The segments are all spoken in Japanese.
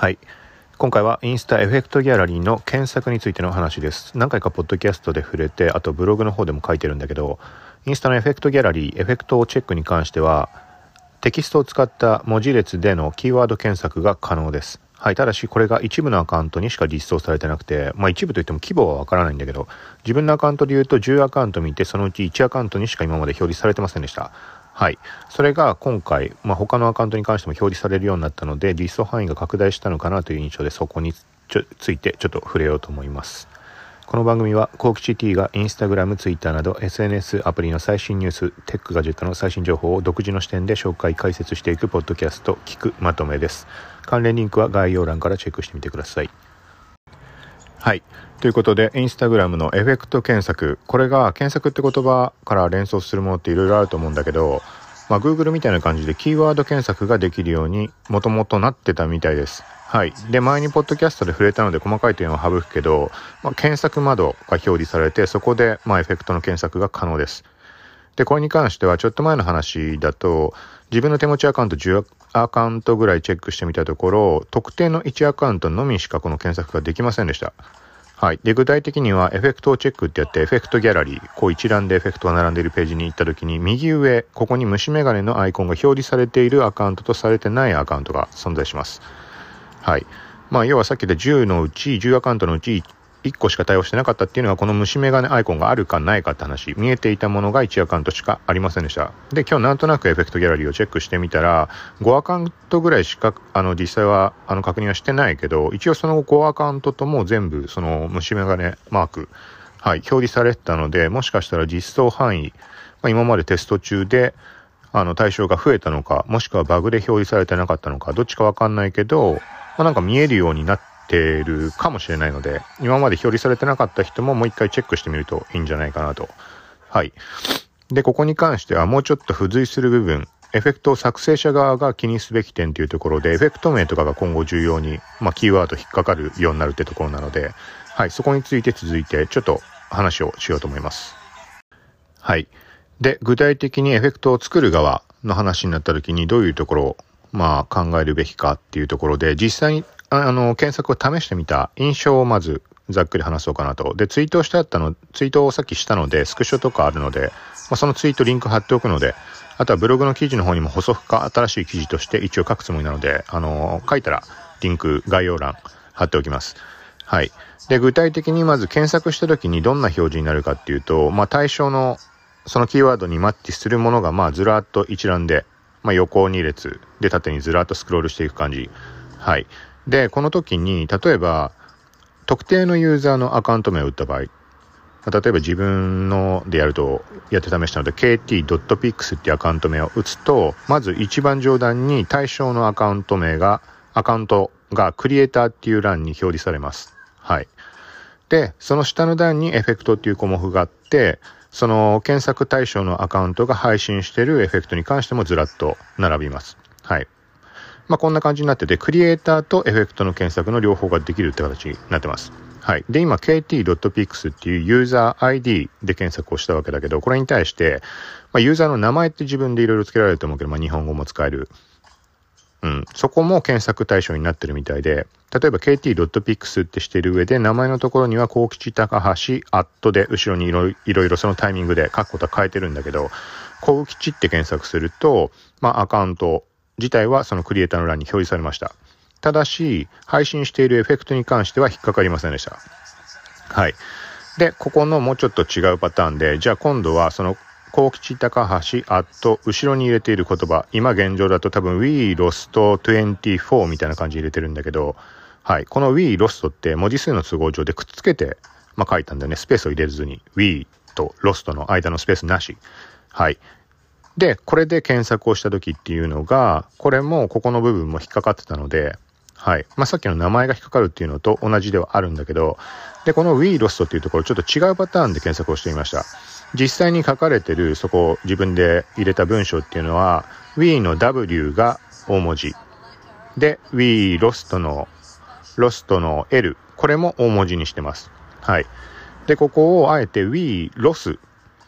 はい。今回はインスタエフェクトギャラリーの検索についての話です。何回かポッドキャストで触れて、あとブログの方でも書いてるんだけど、インスタのエフェクトギャラリー、エフェクトをチェックに関しては、テキストを使った文字列でのキーワード検索が可能です。はい。ただし、これが一部のアカウントにしか実装されてなくて、まあ一部といっても規模はわからないんだけど、自分のアカウントで言うと10アカウント見て、そのうち1アカウントにしか今まで表示されてませんでした。はい。それが今回、まあ、他のアカウントに関しても表示されるようになったので、実装範囲が拡大したのかなという印象で、そこについてちょっと触れようと思います。この番組は、コーキチ T がインスタグラム、ツイッターなど SNS アプリの最新ニュース、テックガジェットの最新情報を独自の視点で紹介、解説していくポッドキャスト、聞くまとめです。関連リンクは概要欄からチェックしてみてください。はい。ということで、インスタグラムのエフェクト検索。これが検索って言葉から連想するものっていろいろあると思うんだけど、まあ、Google みたいな感じでキーワード検索ができるようにもともとなってたみたいです。はい。で、前にポッドキャストで触れたので細かい点を省くけど、まあ、検索窓が表示されて、そこで、まあ、エフェクトの検索が可能です。で、これに関しては、ちょっと前の話だと、自分の手持ちアカウント10アカウントぐらいチェックしてみたところ、特定の1アカウントのみしかこの検索ができませんでした。はい。で、具体的にはエフェクトをチェックってやって、エフェクトギャラリー、こう一覧でエフェクトが並んでいるページに行った時に、右上、ここに虫眼鏡のアイコンが表示されているアカウントとされてないアカウントが存在します。はい。まあ、要はさっきで10のうち、10アカウントのうち1個しか対応してなかったっていうのは、この虫眼鏡アイコンがあるかないかって話、見えていたものが1アカウントしかありませんでした。で、今日なんとなくエフェクトギャラリーをチェックしてみたら、5アカウントぐらいしか、あの、実際は、あの、確認はしてないけど、一応その5アカウントとも全部、その虫眼鏡マーク、はい、表示されてたので、もしかしたら実装範囲、まあ、今までテスト中で、あの、対象が増えたのか、もしくはバグで表示されてなかったのか、どっちかわかんないけど、まあ、なんか見えるようになって、てるかもしれないので、今まで表示されてなかった人ももう一回チェックしてみるといいんじゃないかなと。はい。で、ここに関してはもうちょっと付随する部分、エフェクトを作成者側が気にすべき点というところで、エフェクト名とかが今後重要に、まあ、キーワード引っかかるようになるってところなので、はい、そこについて続いてちょっと話をしようと思います。はい。で、具体的にエフェクトを作る側の話になった時にどういうところを、まあ、考えるべきかっていうところで、実際にあの、検索を試してみた印象をまずざっくり話そうかなと。で、ツイートをしてあったの、ツイートをさっきしたので、スクショとかあるので、まあ、そのツイートリンク貼っておくので、あとはブログの記事の方にも補足か新しい記事として一応書くつもりなので、あの、書いたらリンク概要欄貼っておきます。はい。で、具体的にまず検索した時にどんな表示になるかっていうと、まあ、対象のそのキーワードにマッチするものが、まあ、ずらっと一覧で、まあ、横2列で縦にずらっとスクロールしていく感じ。はい。で、この時に、例えば、特定のユーザーのアカウント名を打った場合、例えば自分のでやると、やって試したので、kt.pix っていうアカウント名を打つと、まず一番上段に対象のアカウント名が、アカウントがクリエイターっていう欄に表示されます。はい。で、その下の段にエフェクトっていう項目があって、その検索対象のアカウントが配信しているエフェクトに関してもずらっと並びます。はい。まあ、こんな感じになってて、クリエイターとエフェクトの検索の両方ができるって形になってます。はい。で、今、kt.pix っていうユーザー ID で検索をしたわけだけど、これに対して、まあ、ユーザーの名前って自分でいろいろ付けられると思うけど、まあ、日本語も使える。うん。そこも検索対象になってるみたいで、例えば kt.pix ってしてる上で、名前のところには、幸吉高橋、アットで、後ろにいろいろそのタイミングで書くことは変えてるんだけど、幸吉って検索すると、まあ、アカウント、自体はそのクリエイターの欄に表示されました。ただし、配信しているエフェクトに関しては引っかかりませんでした。はい。で、ここのもうちょっと違うパターンで、じゃあ今度はその、幸吉高橋アット、後ろに入れている言葉、今現状だと多分 We Lost 24みたいな感じで入れてるんだけど、はい。この We Lost って文字数の都合上でくっつけて、まあ、書いたんだよね。スペースを入れずに、We と Lost の間のスペースなし。はい。で、これで検索をした時っていうのが、これもここの部分も引っかかってたので、はい。まあ、さっきの名前が引っかかるっていうのと同じではあるんだけど、で、この We Lost っていうところちょっと違うパターンで検索をしてみました。実際に書かれてるそこを自分で入れた文章っていうのは、We の W が大文字。で、We Lost の、Lost の L。これも大文字にしてます。はい。で、ここをあえて We Loss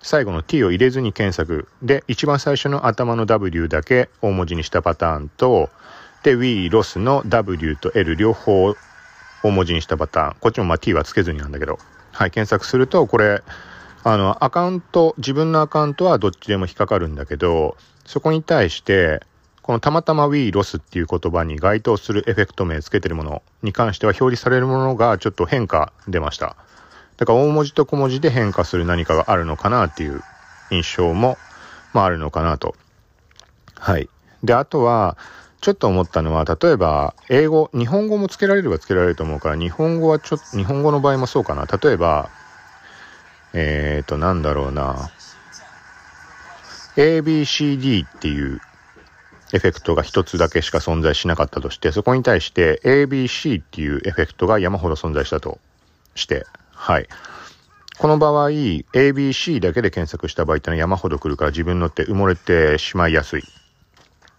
最後の t を入れずに検索。で、一番最初の頭の w だけ大文字にしたパターンと、で、we, loss の w と l 両方大文字にしたパターン。こっちもまあ t はつけずになんだけど。はい、検索すると、これ、あの、アカウント、自分のアカウントはどっちでも引っかかるんだけど、そこに対して、このたまたま we loss っていう言葉に該当するエフェクト名つけてるものに関しては表示されるものがちょっと変化出ました。だから大文字と小文字で変化する何かがあるのかなっていう印象も、まああるのかなと。はい。で、あとは、ちょっと思ったのは、例えば、英語、日本語もつけられればつけられると思うから、日本語はちょっと、日本語の場合もそうかな。例えば、えっ、ー、と、なんだろうな。ABCD っていうエフェクトが一つだけしか存在しなかったとして、そこに対して ABC っていうエフェクトが山ほど存在したとして、はい。この場合、ABC だけで検索した場合ってのは山ほど来るから自分のって埋もれてしまいやすい。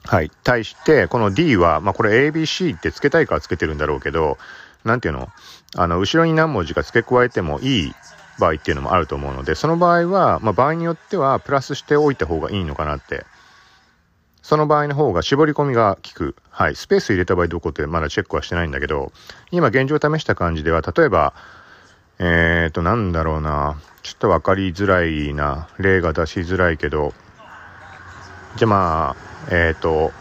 はい。対して、この D は、まあこれ ABC って付けたいから付けてるんだろうけど、なんていうの？あの、後ろに何文字か付け加えてもいい場合っていうのもあると思うので、その場合は、まあ場合によってはプラスしておいた方がいいのかなってその場合の方が絞り込みが効く。はい。スペース入れた場合どこってまだチェックはしてないんだけど、今現状試した感じでは、例えば、えーと、なんだろうな。ちょっとわかりづらいな。例が出しづらいけど、じゃあまあ、えーと、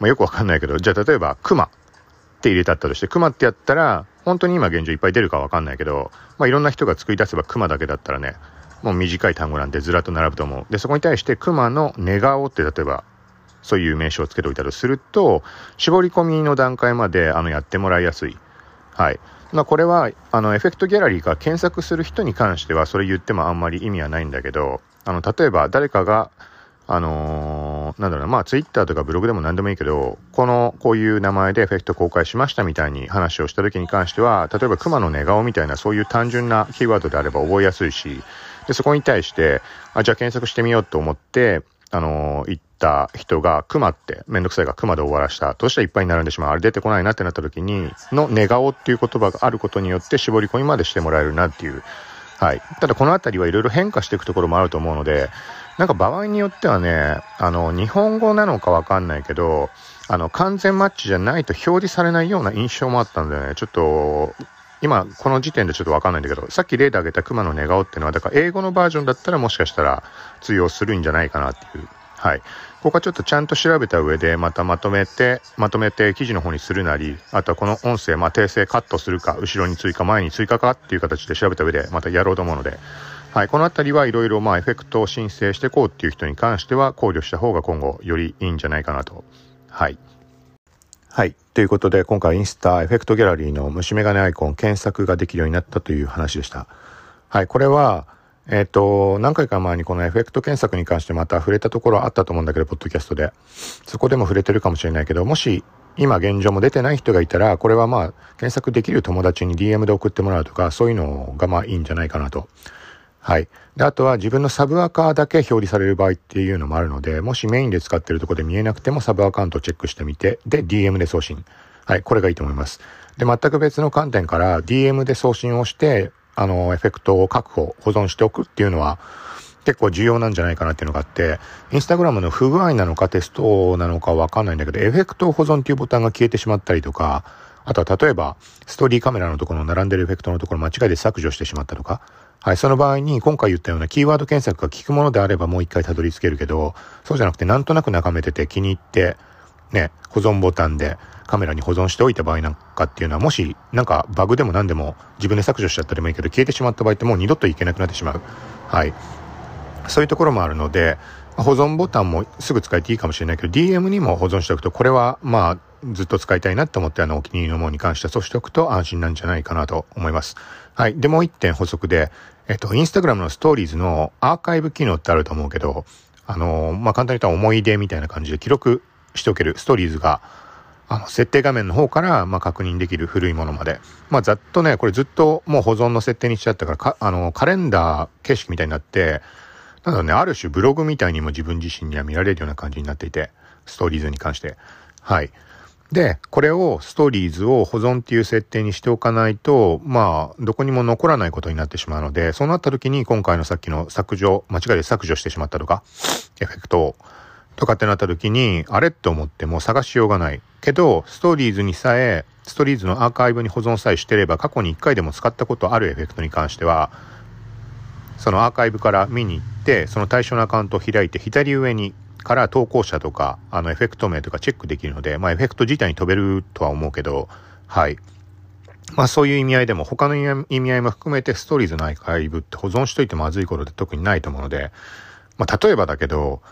まあよくわかんないけど、じゃあ例えば、熊って入れたったとして、熊ってやったら、本当に今現状いっぱい出るかわかんないけど、まあいろんな人が作り出せば熊だけだったらね、もう短い単語なんでずらっと並ぶと思う。で、そこに対して熊の寝顔って例えば、そういう名称を付けておいたとすると、絞り込みの段階まであのやってもらいやすい。はい。まあこれは、あの、エフェクトギャラリーが検索する人に関してはそれ言ってもあんまり意味はないんだけど、あの、例えば誰かが、あのー、なんだろうな、まあツイッターとかブログでも何でもいいけど、この、こういう名前でエフェクト公開しましたみたいに話をした時に関しては、例えば熊の寝顔みたいなそういう単純なキーワードであれば覚えやすいし、で、そこに対して、あ、じゃあ検索してみようと思って、あのー、行った人が、熊って、めんどくさいが熊で終わらした。どうしたらいっぱいになるんでしまう。あれ出てこないなってなった時に、の寝顔っていう言葉があることによって絞り込みまでしてもらえるなっていう。はい。ただこのあたりはいろいろ変化していくところもあると思うので、なんか場合によってはね、あの、日本語なのかわかんないけど、あの、完全マッチじゃないと表示されないような印象もあったんでね、ちょっと、今、この時点でちょっとわかんないんだけど、さっき例で挙げた熊の寝顔っていうのは、だから英語のバージョンだったらもしかしたら通用するんじゃないかなっていう。はい。ここはちょっとちゃんと調べた上で、またまとめて、まとめて記事の方にするなり、あとはこの音声、まあ、訂正カットするか、後ろに追加、前に追加かっていう形で調べた上で、またやろうと思うので、はい。このあたりはいろいろ、まあ、エフェクトを申請していこうっていう人に関しては、考慮した方が今後、よりいいんじゃないかなと。はい。はい。ということで、今回インスタエフェクトギャラリーの虫眼鏡アイコン検索ができるようになったという話でした。はい。これは、えっ、ー、と、何回か前にこのエフェクト検索に関してまた触れたところあったと思うんだけど、ポッドキャストで。そこでも触れてるかもしれないけど、もし今現状も出てない人がいたら、これはまあ、検索できる友達に DM で送ってもらうとか、そういうのがまあいいんじゃないかなと。はい。で、あとは自分のサブアカだけ表示される場合っていうのもあるので、もしメインで使ってるとこで見えなくてもサブアカウントをチェックしてみて、で、DM で送信。はい、これがいいと思います。で、全く別の観点から DM で送信をして、あの、エフェクトを確保、保存しておくっていうのは、結構重要なんじゃないかなっていうのがあって、インスタグラムの不具合なのかテストなのかわかんないんだけど、エフェクトを保存っていうボタンが消えてしまったりとか、あとは例えば、ストーリーカメラのところの並んでるエフェクトのところ間違いで削除してしまったとか、はい、その場合に今回言ったようなキーワード検索が効くものであればもう一回たどり着けるけど、そうじゃなくてなんとなく眺めてて気に入って、ね、保存ボタンでカメラに保存しておいた場合なんかっていうのは、もしなんかバグでも何でも自分で削除しちゃったりもいいけど、消えてしまった場合ってもう二度といけなくなってしまう。はい。そういうところもあるので、保存ボタンもすぐ使えていいかもしれないけど、DM にも保存しておくと、これはまあ、ずっと使いたいなって思ってあのお気に入りのものに関してはそうしておくと安心なんじゃないかなと思います。はい。で、もう一点補足で、えっと、インスタグラムのストーリーズのアーカイブ機能ってあると思うけど、あの、まあ、簡単に言ったら思い出みたいな感じで記録しておけるストーリーズが、あの、設定画面の方から、ま確認できる古いものまで。まあ、ざっとね、これずっともう保存の設定にしちゃったから、か、あの、カレンダー形式みたいになって、なんだね、ある種ブログみたいにも自分自身には見られるような感じになっていて、ストーリーズに関して。はい。で、これをストーリーズを保存っていう設定にしておかないと、まあ、どこにも残らないことになってしまうので、そうなった時に今回のさっきの削除、間違いで削除してしまったとか、エフェクトとかってなった時に、あれって思っても探しようがない。けど、ストーリーズにさえ、ストーリーズのアーカイブに保存さえしてれば、過去に1回でも使ったことあるエフェクトに関しては、そのアーカイブから見に行って、その対象のアカウントを開いて、左上にから投稿者とか、あのエフェクト名とかチェックできるので、まあエフェクト自体に飛べるとは思うけど、はい。まあそういう意味合いでも、他の意味合いも含めてストーリーズのアーカイブって保存しといてまずいことって特にないと思うので、まあ例えばだけど、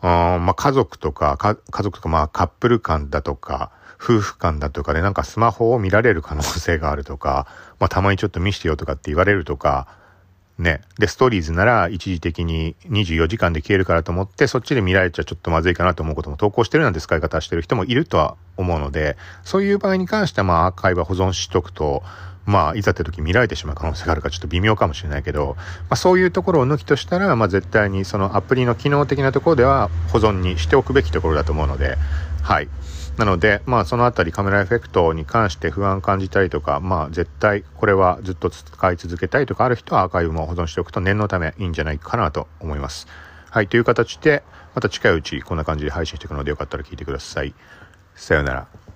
あまあ家族とか家族とかまあカップル間だとか、夫婦間だとかでなんかスマホを見られる可能性があるとか、まあたまにちょっと見してよとかって言われるとか、ね。で、ストーリーズなら一時的に24時間で消えるからと思って、そっちで見られちゃちょっとまずいかなと思うことも投稿してるなんて使い方してる人もいるとは思うので、そういう場合に関してはまあアーカイブは保存しとくと、まあ、いざって時見られてしまう可能性があるからちょっと微妙かもしれないけど、まあそういうところを抜きとしたら、まあ絶対にそのアプリの機能的なところでは保存にしておくべきところだと思うので、はい。なので、まあそのあたりカメラエフェクトに関して不安感じたりとか、まあ絶対これはずっと使い続けたいとかある人はアーカイブも保存しておくと念のためいいんじゃないかなと思います。はい、という形で、また近いうちこんな感じで配信していくのでよかったら聞いてください。さようなら。